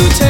you take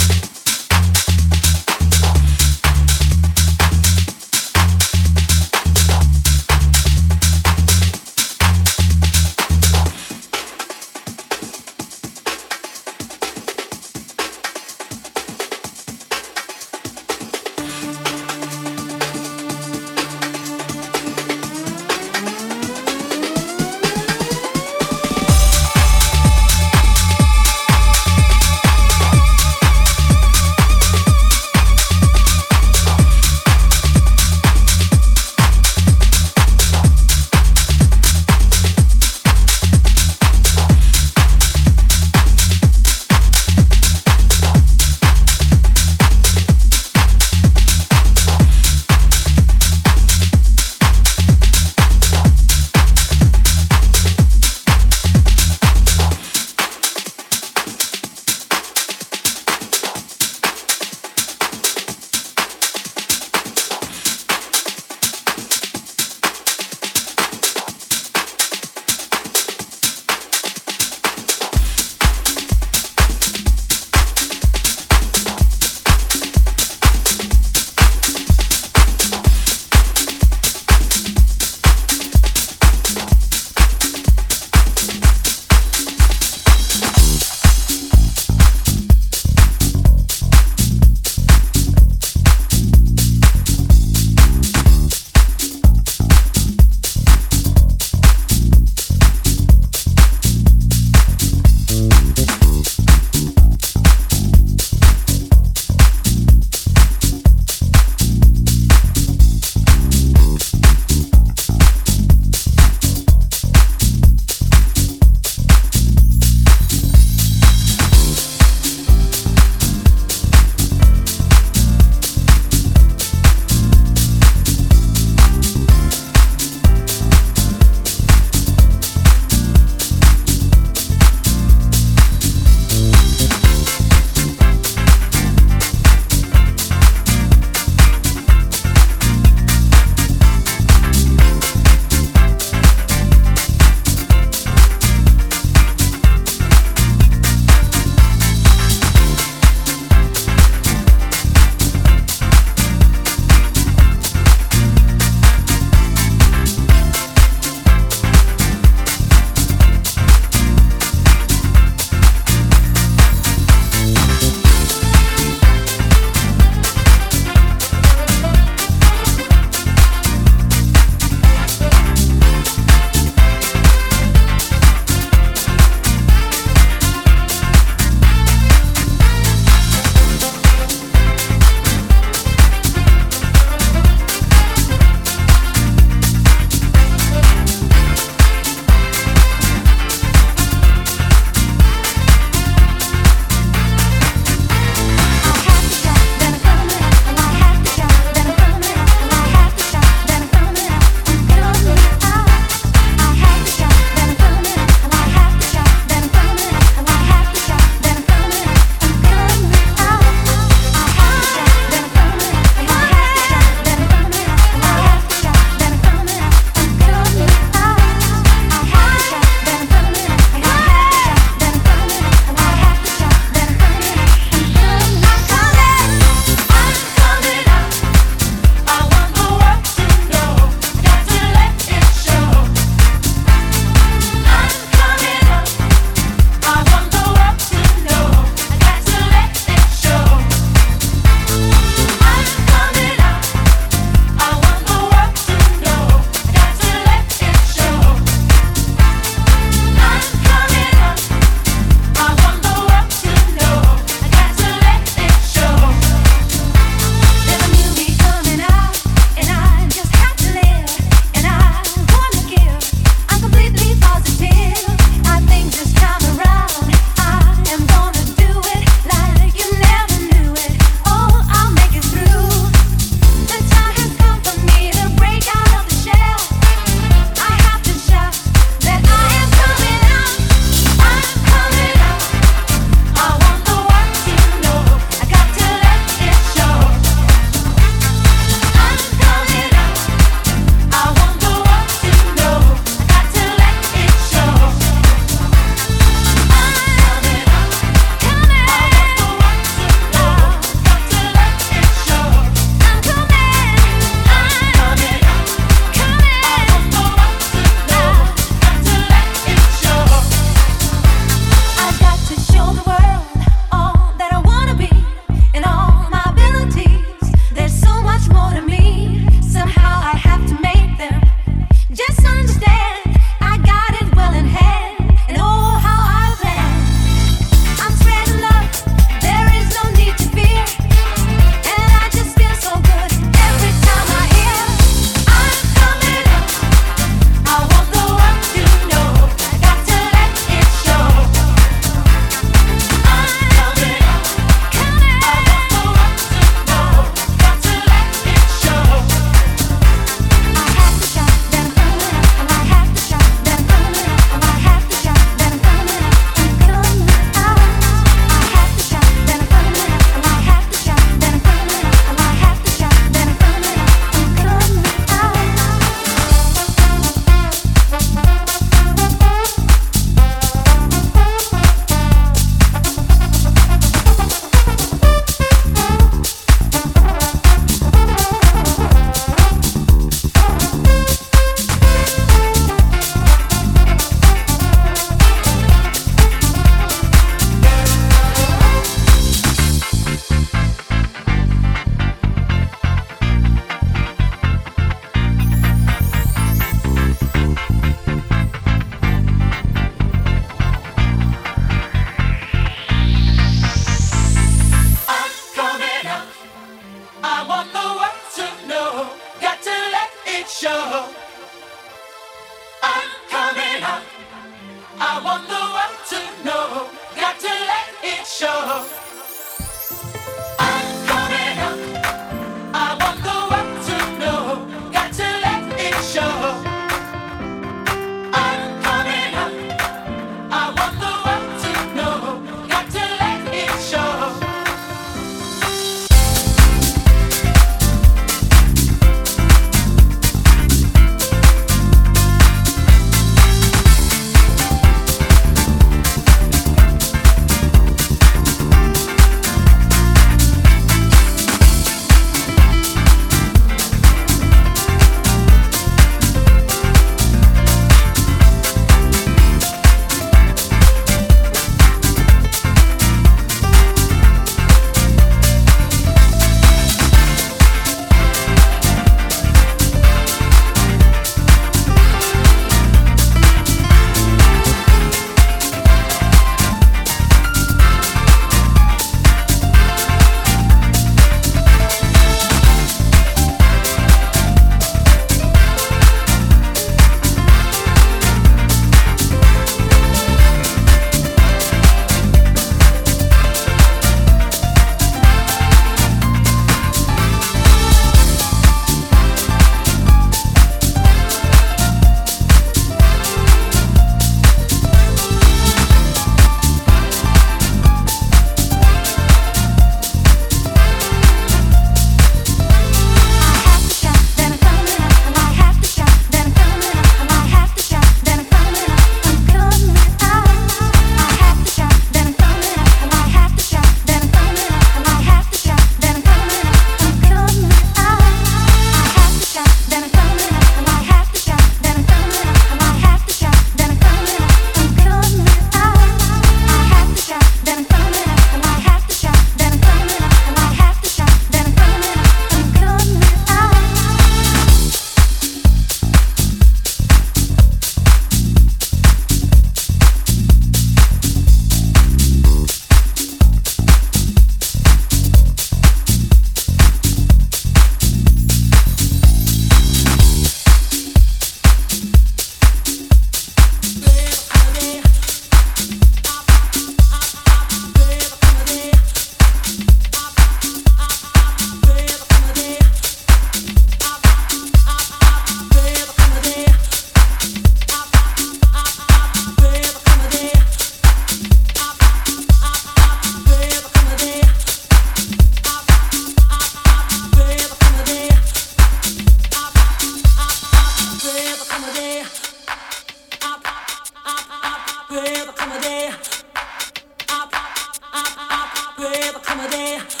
summer day.